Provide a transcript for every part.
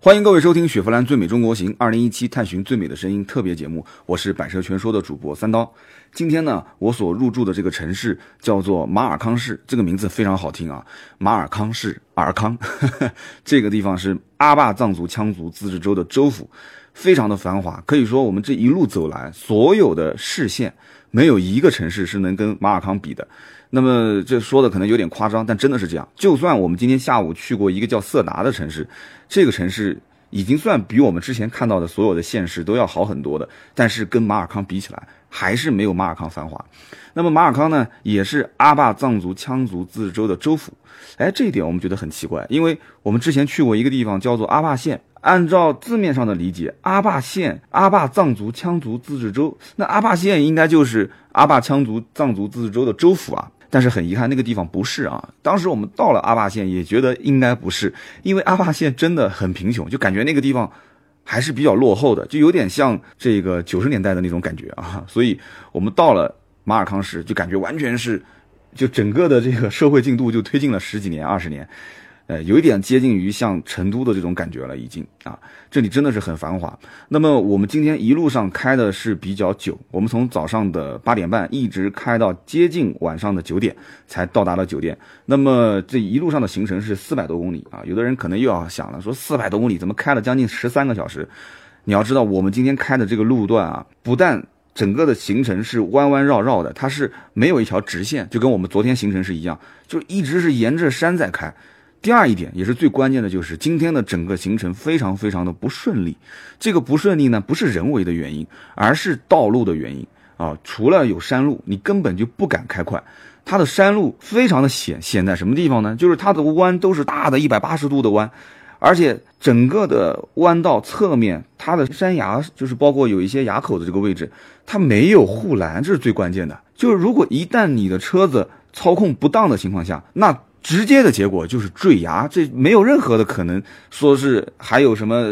欢迎各位收听雪佛兰最美中国行二零一七探寻最美的声音特别节目，我是百车全说的主播三刀。今天呢，我所入住的这个城市叫做马尔康市，这个名字非常好听啊，马尔康市，尔康，这个地方是阿坝藏族羌族自治州的州府，非常的繁华，可以说我们这一路走来，所有的市县没有一个城市是能跟马尔康比的。那么这说的可能有点夸张，但真的是这样。就算我们今天下午去过一个叫色达的城市，这个城市已经算比我们之前看到的所有的县市都要好很多的，但是跟马尔康比起来，还是没有马尔康繁华。那么马尔康呢，也是阿坝藏族羌族自治州的州府。哎，这一点我们觉得很奇怪，因为我们之前去过一个地方叫做阿坝县，按照字面上的理解，阿坝县阿坝藏族羌族自治州，那阿坝县应该就是阿坝羌族藏族自治州的州府啊。但是很遗憾，那个地方不是啊。当时我们到了阿坝县，也觉得应该不是，因为阿坝县真的很贫穷，就感觉那个地方还是比较落后的，就有点像这个九十年代的那种感觉啊。所以我们到了马尔康市，就感觉完全是，就整个的这个社会进度就推进了十几年、二十年。呃，有一点接近于像成都的这种感觉了，已经啊，这里真的是很繁华。那么我们今天一路上开的是比较久，我们从早上的八点半一直开到接近晚上的九点才到达了酒店。那么这一路上的行程是四百多公里啊，有的人可能又要想了，说四百多公里怎么开了将近十三个小时？你要知道，我们今天开的这个路段啊，不但整个的行程是弯弯绕绕的，它是没有一条直线，就跟我们昨天行程是一样，就一直是沿着山在开。第二一点也是最关键的，就是今天的整个行程非常非常的不顺利。这个不顺利呢，不是人为的原因，而是道路的原因啊。除了有山路，你根本就不敢开快。它的山路非常的险，险在什么地方呢？就是它的弯都是大的一百八十度的弯，而且整个的弯道侧面，它的山崖就是包括有一些崖口的这个位置，它没有护栏，这是最关键的。就是如果一旦你的车子操控不当的情况下，那直接的结果就是坠崖，这没有任何的可能，说是还有什么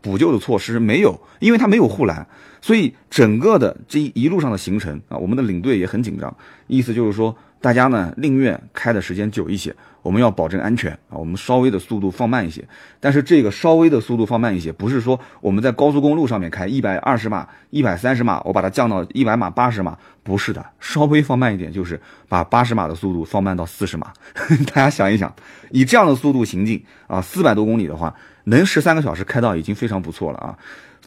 补救的措施没有，因为它没有护栏，所以整个的这一路上的行程啊，我们的领队也很紧张，意思就是说。大家呢宁愿开的时间久一些，我们要保证安全啊，我们稍微的速度放慢一些。但是这个稍微的速度放慢一些，不是说我们在高速公路上面开一百二十码、一百三十码，我把它降到一百码、八十码，不是的，稍微放慢一点，就是把八十码的速度放慢到四十码。大家想一想，以这样的速度行进啊，四百多公里的话，能十三个小时开到已经非常不错了啊。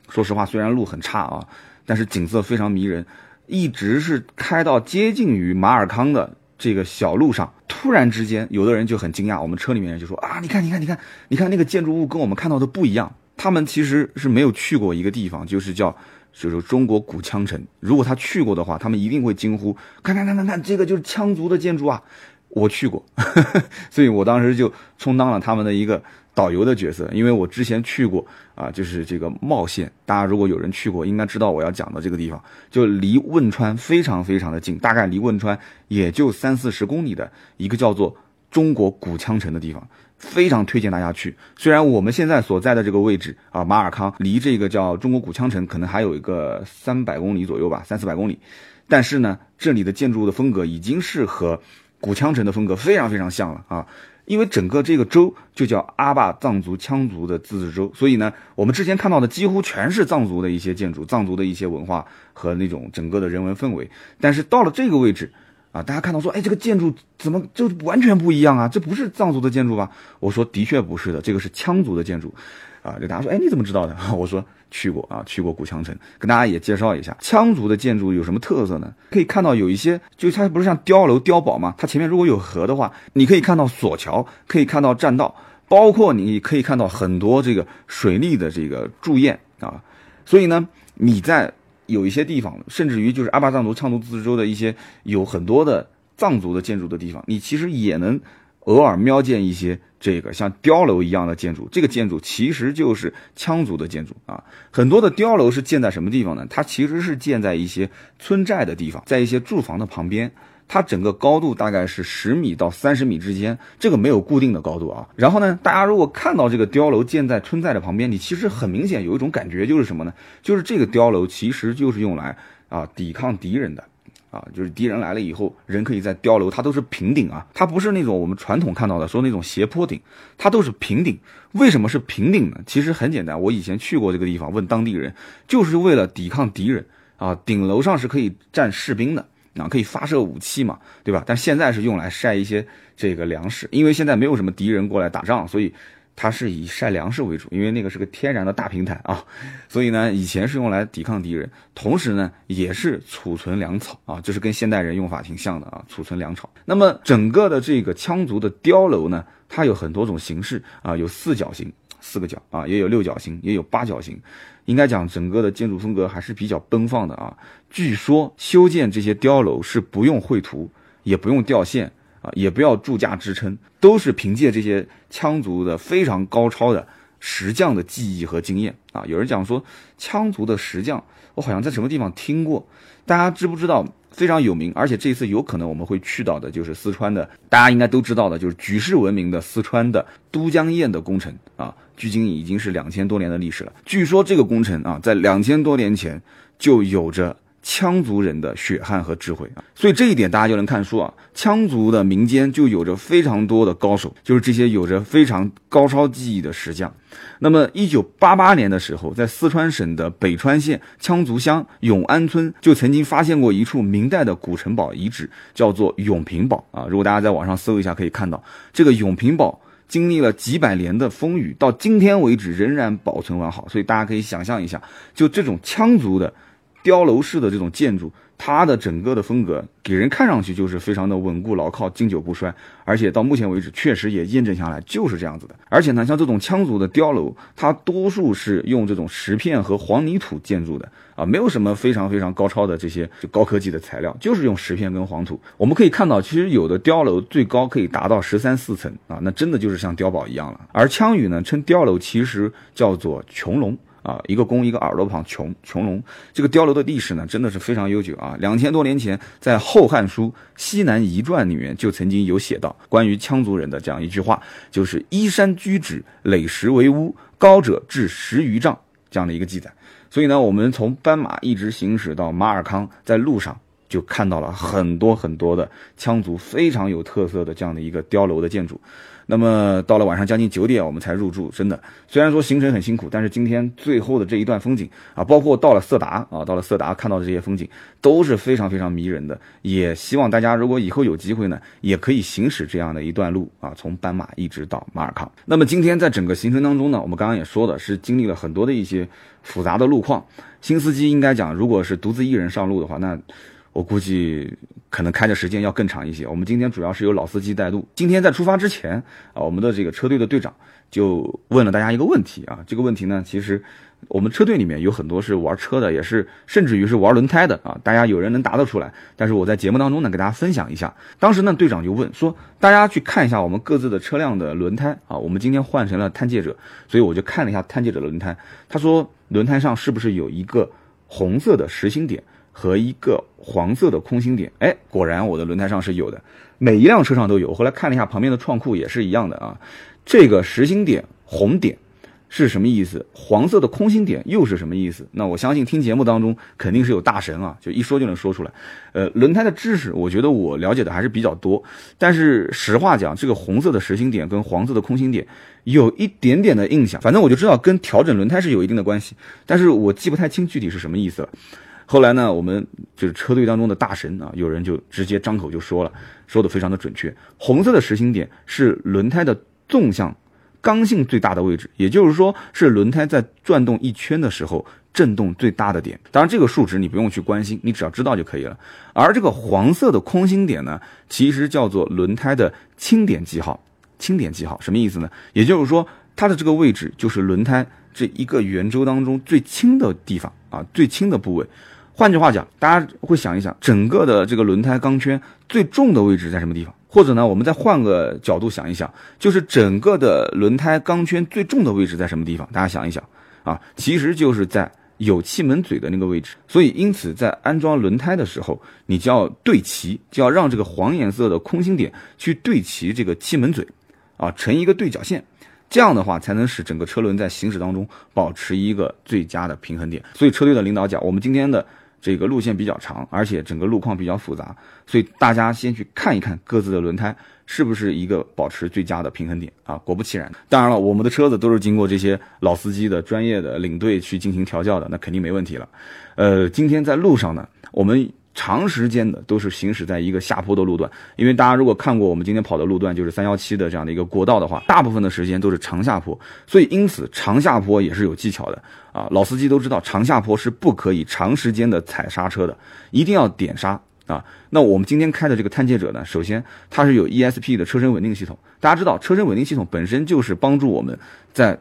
说实话，虽然路很差啊，但是景色非常迷人，一直是开到接近于马尔康的。这个小路上，突然之间，有的人就很惊讶。我们车里面人就说：“啊，你看，你看，你看，你看那个建筑物跟我们看到的不一样。”他们其实是没有去过一个地方，就是叫，就是中国古羌城。如果他去过的话，他们一定会惊呼：“看看看看看，这个就是羌族的建筑啊！”我去过，所以我当时就充当了他们的一个。导游的角色，因为我之前去过啊，就是这个茂县，大家如果有人去过，应该知道我要讲的这个地方，就离汶川非常非常的近，大概离汶川也就三四十公里的一个叫做中国古羌城的地方，非常推荐大家去。虽然我们现在所在的这个位置啊，马尔康离这个叫中国古羌城可能还有一个三百公里左右吧，三四百公里，但是呢，这里的建筑物的风格已经是和古羌城的风格非常非常像了啊。因为整个这个州就叫阿坝藏族羌族的自治州，所以呢，我们之前看到的几乎全是藏族的一些建筑、藏族的一些文化和那种整个的人文氛围。但是到了这个位置，啊，大家看到说，哎，这个建筑怎么就完全不一样啊？这不是藏族的建筑吧？我说，的确不是的，这个是羌族的建筑。啊，就大家说，哎，你怎么知道的？我说去过啊，去过古羌城，跟大家也介绍一下羌族的建筑有什么特色呢？可以看到有一些，就它不是像碉楼、碉堡吗？它前面如果有河的话，你可以看到索桥，可以看到栈道，包括你可以看到很多这个水利的这个筑堰啊。所以呢，你在有一些地方，甚至于就是阿坝藏族羌族自治州的一些有很多的藏族的建筑的地方，你其实也能。偶尔瞄见一些这个像碉楼一样的建筑，这个建筑其实就是羌族的建筑啊。很多的碉楼是建在什么地方呢？它其实是建在一些村寨的地方，在一些住房的旁边。它整个高度大概是十米到三十米之间，这个没有固定的高度啊。然后呢，大家如果看到这个碉楼建在村寨的旁边，你其实很明显有一种感觉，就是什么呢？就是这个碉楼其实就是用来啊抵抗敌人的。啊，就是敌人来了以后，人可以在碉楼，它都是平顶啊，它不是那种我们传统看到的说那种斜坡顶，它都是平顶。为什么是平顶呢？其实很简单，我以前去过这个地方，问当地人，就是为了抵抗敌人啊。顶楼上是可以站士兵的啊，可以发射武器嘛，对吧？但现在是用来晒一些这个粮食，因为现在没有什么敌人过来打仗，所以。它是以晒粮食为主，因为那个是个天然的大平台啊，所以呢，以前是用来抵抗敌人，同时呢，也是储存粮草啊，这是跟现代人用法挺像的啊，储存粮草。那么整个的这个羌族的碉楼呢，它有很多种形式啊，有四角形，四个角啊，也有六角形，也有八角形，应该讲整个的建筑风格还是比较奔放的啊。据说修建这些碉楼是不用绘图，也不用掉线。也不要铸架支撑，都是凭借这些羌族的非常高超的石匠的技艺和经验啊。有人讲说，羌族的石匠，我好像在什么地方听过，大家知不知道？非常有名，而且这次有可能我们会去到的，就是四川的，大家应该都知道的，就是举世闻名的四川的都江堰的工程啊，距今已经是两千多年的历史了。据说这个工程啊，在两千多年前就有着。羌族人的血汗和智慧啊，所以这一点大家就能看出啊，羌族的民间就有着非常多的高手，就是这些有着非常高超技艺的石匠。那么，一九八八年的时候，在四川省的北川县羌族乡永安村，就曾经发现过一处明代的古城堡遗址，叫做永平堡啊。如果大家在网上搜一下，可以看到这个永平堡经历了几百年的风雨，到今天为止仍然保存完好。所以大家可以想象一下，就这种羌族的。碉楼式的这种建筑，它的整个的风格给人看上去就是非常的稳固牢靠、经久不衰，而且到目前为止确实也验证下来就是这样子的。而且呢，像这种羌族的碉楼，它多数是用这种石片和黄泥土建筑的啊，没有什么非常非常高超的这些就高科技的材料，就是用石片跟黄土。我们可以看到，其实有的碉楼最高可以达到十三四层啊，那真的就是像碉堡一样了。而羌语呢，称碉楼其实叫做穹隆。啊，一个弓，一个耳朵旁，穹穹隆。这个碉楼的历史呢，真的是非常悠久啊。两千多年前，在《后汉书·西南遗传》里面就曾经有写到关于羌族人的这样一句话，就是“依山居止，垒石为屋，高者至十余丈”这样的一个记载。所以呢，我们从斑马一直行驶到马尔康，在路上就看到了很多很多的羌族非常有特色的这样的一个碉楼的建筑。那么到了晚上将近九点，我们才入住。真的，虽然说行程很辛苦，但是今天最后的这一段风景啊，包括到了色达啊，到了色达看到的这些风景都是非常非常迷人的。也希望大家如果以后有机会呢，也可以行驶这样的一段路啊，从斑马一直到马尔康。那么今天在整个行程当中呢，我们刚刚也说的是经历了很多的一些复杂的路况。新司机应该讲，如果是独自一人上路的话，那。我估计可能开的时间要更长一些。我们今天主要是由老司机带路。今天在出发之前啊，我们的这个车队的队长就问了大家一个问题啊。这个问题呢，其实我们车队里面有很多是玩车的，也是甚至于是玩轮胎的啊。大家有人能答得出来，但是我在节目当中呢，给大家分享一下。当时呢，队长就问说，大家去看一下我们各自的车辆的轮胎啊。我们今天换成了探界者，所以我就看了一下探界者的轮胎。他说，轮胎上是不是有一个红色的实心点？和一个黄色的空心点，哎，果然我的轮胎上是有的，每一辆车上都有。后来看了一下旁边的创库也是一样的啊。这个实心点红点是什么意思？黄色的空心点又是什么意思？那我相信听节目当中肯定是有大神啊，就一说就能说出来。呃，轮胎的知识，我觉得我了解的还是比较多。但是实话讲，这个红色的实心点跟黄色的空心点有一点点的印象，反正我就知道跟调整轮胎是有一定的关系，但是我记不太清具体是什么意思了。后来呢，我们就是车队当中的大神啊，有人就直接张口就说了，说的非常的准确。红色的实心点是轮胎的纵向刚性最大的位置，也就是说是轮胎在转动一圈的时候震动最大的点。当然，这个数值你不用去关心，你只要知道就可以了。而这个黄色的空心点呢，其实叫做轮胎的轻点记号。轻点记号什么意思呢？也就是说，它的这个位置就是轮胎这一个圆周当中最轻的地方啊，最轻的部位。换句话讲，大家会想一想，整个的这个轮胎钢圈最重的位置在什么地方？或者呢，我们再换个角度想一想，就是整个的轮胎钢圈最重的位置在什么地方？大家想一想啊，其实就是在有气门嘴的那个位置。所以，因此在安装轮胎的时候，你就要对齐，就要让这个黄颜色的空心点去对齐这个气门嘴，啊，成一个对角线。这样的话，才能使整个车轮在行驶当中保持一个最佳的平衡点。所以，车队的领导讲，我们今天的。这个路线比较长，而且整个路况比较复杂，所以大家先去看一看各自的轮胎是不是一个保持最佳的平衡点啊。果不其然，当然了，我们的车子都是经过这些老司机的专业的领队去进行调教的，那肯定没问题了。呃，今天在路上呢，我们。长时间的都是行驶在一个下坡的路段，因为大家如果看过我们今天跑的路段，就是三幺七的这样的一个国道的话，大部分的时间都是长下坡，所以因此长下坡也是有技巧的啊。老司机都知道，长下坡是不可以长时间的踩刹车的，一定要点刹啊。那我们今天开的这个探界者呢，首先它是有 ESP 的车身稳定系统，大家知道车身稳定系统本身就是帮助我们在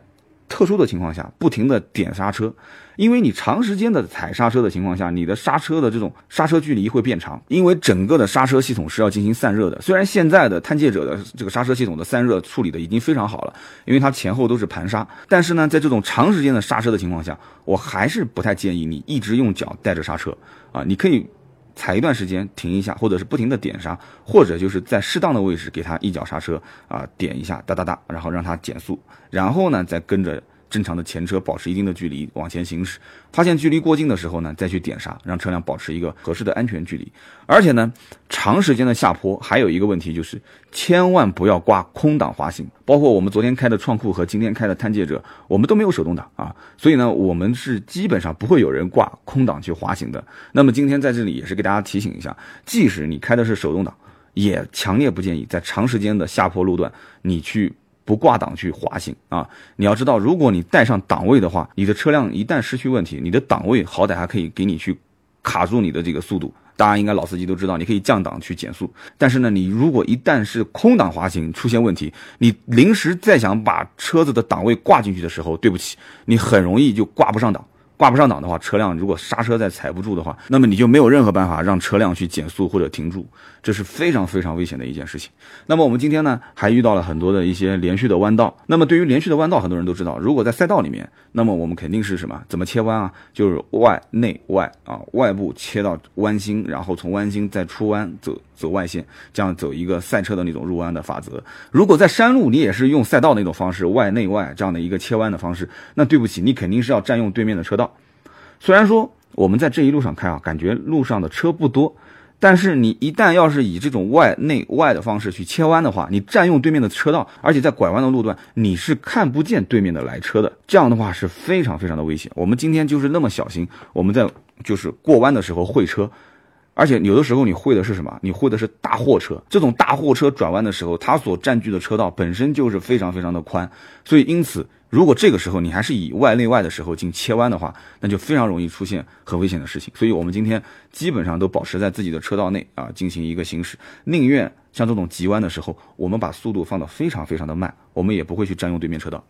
特殊的情况下不停的点刹车。因为你长时间的踩刹车的情况下，你的刹车的这种刹车距离会变长，因为整个的刹车系统是要进行散热的。虽然现在的探界者的这个刹车系统的散热处理的已经非常好了，因为它前后都是盘刹，但是呢，在这种长时间的刹车的情况下，我还是不太建议你一直用脚带着刹车啊。你可以踩一段时间停一下，或者是不停的点刹，或者就是在适当的位置给它一脚刹车啊，点一下哒哒哒，然后让它减速，然后呢再跟着。正常的前车保持一定的距离往前行驶，发现距离过近的时候呢，再去点刹，让车辆保持一个合适的安全距离。而且呢，长时间的下坡还有一个问题就是，千万不要挂空挡滑行。包括我们昨天开的创酷和今天开的探界者，我们都没有手动挡啊，所以呢，我们是基本上不会有人挂空挡去滑行的。那么今天在这里也是给大家提醒一下，即使你开的是手动挡，也强烈不建议在长时间的下坡路段你去。不挂档去滑行啊！你要知道，如果你带上档位的话，你的车辆一旦失去问题，你的档位好歹还可以给你去卡住你的这个速度。大家应该老司机都知道，你可以降档去减速。但是呢，你如果一旦是空档滑行出现问题，你临时再想把车子的档位挂进去的时候，对不起，你很容易就挂不上档。挂不上档的话，车辆如果刹车再踩不住的话，那么你就没有任何办法让车辆去减速或者停住，这是非常非常危险的一件事情。那么我们今天呢，还遇到了很多的一些连续的弯道。那么对于连续的弯道，很多人都知道，如果在赛道里面，那么我们肯定是什么？怎么切弯啊？就是外内外啊，外部切到弯心，然后从弯心再出弯走走外线，这样走一个赛车的那种入弯的法则。如果在山路，你也是用赛道那种方式，外内外这样的一个切弯的方式，那对不起，你肯定是要占用对面的车道。虽然说我们在这一路上开啊，感觉路上的车不多，但是你一旦要是以这种外内外的方式去切弯的话，你占用对面的车道，而且在拐弯的路段，你是看不见对面的来车的，这样的话是非常非常的危险。我们今天就是那么小心，我们在就是过弯的时候会车，而且有的时候你会的是什么？你会的是大货车，这种大货车转弯的时候，它所占据的车道本身就是非常非常的宽，所以因此。如果这个时候你还是以外内外的时候进切弯的话，那就非常容易出现很危险的事情。所以我们今天基本上都保持在自己的车道内啊进行一个行驶，宁愿像这种急弯的时候，我们把速度放得非常非常的慢，我们也不会去占用对面车道。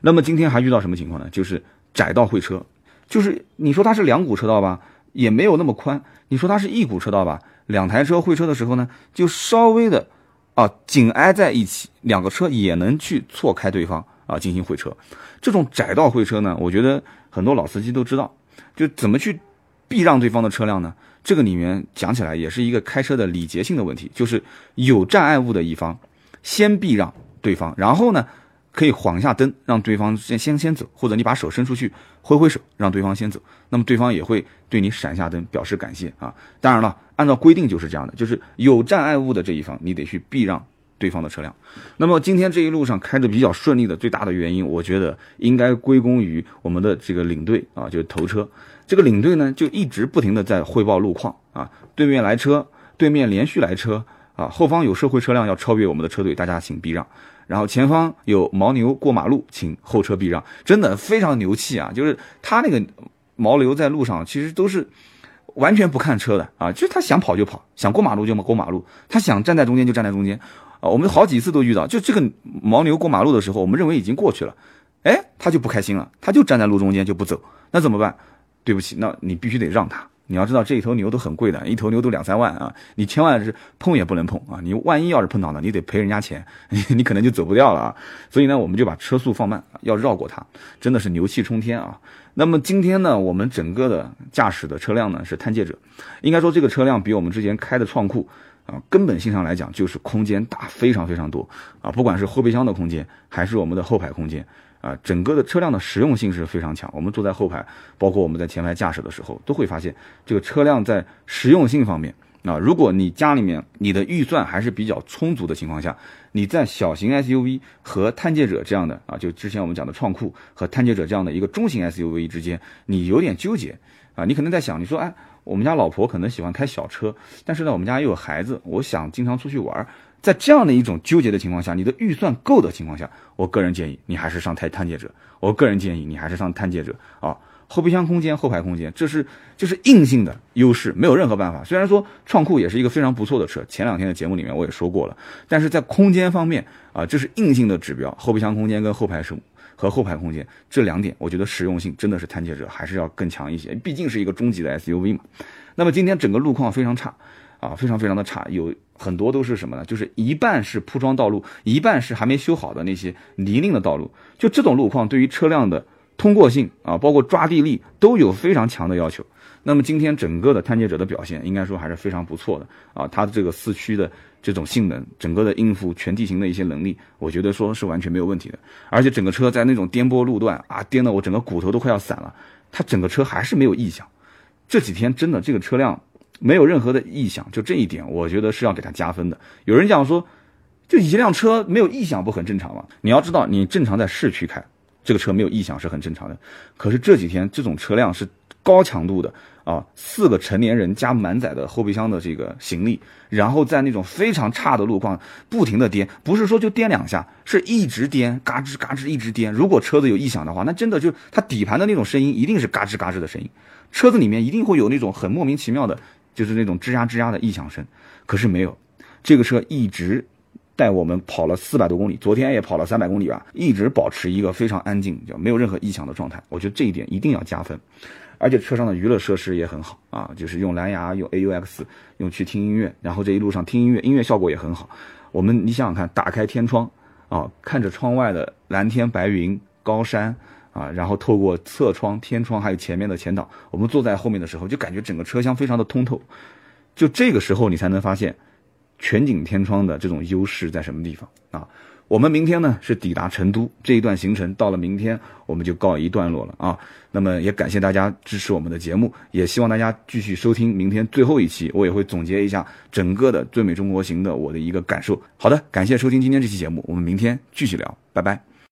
那么今天还遇到什么情况呢？就是窄道会车，就是你说它是两股车道吧，也没有那么宽；你说它是一股车道吧，两台车会车的时候呢，就稍微的啊紧挨在一起，两个车也能去错开对方。啊，进行会车，这种窄道会车呢，我觉得很多老司机都知道，就怎么去避让对方的车辆呢？这个里面讲起来也是一个开车的礼节性的问题，就是有障碍物的一方先避让对方，然后呢可以晃一下灯，让对方先先先走，或者你把手伸出去挥挥手，让对方先走，那么对方也会对你闪下灯表示感谢啊。当然了，按照规定就是这样的，就是有障碍物的这一方，你得去避让。对方的车辆，那么今天这一路上开的比较顺利的最大的原因，我觉得应该归功于我们的这个领队啊，就是头车。这个领队呢，就一直不停的在汇报路况啊，对面来车，对面连续来车啊，后方有社会车辆要超越我们的车队，大家请避让。然后前方有牦牛过马路，请后车避让。真的非常牛气啊，就是他那个牦牛在路上其实都是完全不看车的啊，就是他想跑就跑，想过马路就过马路，他想站在中间就站在中间啊。我们好几次都遇到，就这个牦牛过马路的时候，我们认为已经过去了，哎，他就不开心了，他就站在路中间就不走，那怎么办？对不起，那你必须得让他。你要知道这一头牛都很贵的，一头牛都两三万啊，你千万是碰也不能碰啊，你万一要是碰到了，你得赔人家钱，你可能就走不掉了啊。所以呢，我们就把车速放慢，要绕过它，真的是牛气冲天啊。那么今天呢，我们整个的驾驶的车辆呢是探界者，应该说这个车辆比我们之前开的创酷。啊，根本性上来讲，就是空间大非常非常多啊！不管是后备箱的空间，还是我们的后排空间啊，整个的车辆的实用性是非常强。我们坐在后排，包括我们在前排驾驶的时候，都会发现这个车辆在实用性方面啊，如果你家里面你的预算还是比较充足的情况下，你在小型 SUV 和探界者这样的啊，就之前我们讲的创酷和探界者这样的一个中型 SUV 之间，你有点纠结啊。你可能在想，你说哎，我们家老婆可能喜欢开小车，但是呢，我们家又有孩子，我想经常出去玩。在这样的一种纠结的情况下，你的预算够的情况下，我个人建议你还是上探探界者。我个人建议你还是上探界者啊，后备箱空间、后排空间，这是就是硬性的优势，没有任何办法。虽然说创酷也是一个非常不错的车，前两天的节目里面我也说过了，但是在空间方面啊，这是硬性的指标，后备箱空间跟后排是和后排空间这两点，我觉得实用性真的是探界者还是要更强一些，毕竟是一个中级的 SUV 嘛。那么今天整个路况非常差。啊，非常非常的差，有很多都是什么呢？就是一半是铺装道路，一半是还没修好的那些泥泞的道路。就这种路况，对于车辆的通过性啊，包括抓地力都有非常强的要求。那么今天整个的探界者的表现，应该说还是非常不错的啊。它的这个四驱的这种性能，整个的应付全地形的一些能力，我觉得说是完全没有问题的。而且整个车在那种颠簸路段啊，颠得我整个骨头都快要散了，它整个车还是没有异响。这几天真的这个车辆。没有任何的异响，就这一点，我觉得是要给它加分的。有人讲说，就一辆车没有异响不很正常吗？你要知道，你正常在市区开，这个车没有异响是很正常的。可是这几天这种车辆是高强度的啊，四个成年人加满载的后备箱的这个行李，然后在那种非常差的路况不停的颠，不是说就颠两下，是一直颠，嘎吱嘎吱一直颠。如果车子有异响的话，那真的就它底盘的那种声音一定是嘎吱嘎吱的声音，车子里面一定会有那种很莫名其妙的。就是那种吱呀吱呀的异响声，可是没有，这个车一直带我们跑了四百多公里，昨天也跑了三百公里吧，一直保持一个非常安静，就没有任何异响的状态。我觉得这一点一定要加分，而且车上的娱乐设施也很好啊，就是用蓝牙、用 AUX、用去听音乐，然后这一路上听音乐，音乐效果也很好。我们你想想看，打开天窗啊，看着窗外的蓝天白云、高山。啊，然后透过侧窗、天窗，还有前面的前挡，我们坐在后面的时候，就感觉整个车厢非常的通透。就这个时候，你才能发现全景天窗的这种优势在什么地方啊？我们明天呢是抵达成都这一段行程，到了明天我们就告一段落了啊。那么也感谢大家支持我们的节目，也希望大家继续收听明天最后一期，我也会总结一下整个的最美中国行的我的一个感受。好的，感谢收听今天这期节目，我们明天继续聊，拜拜。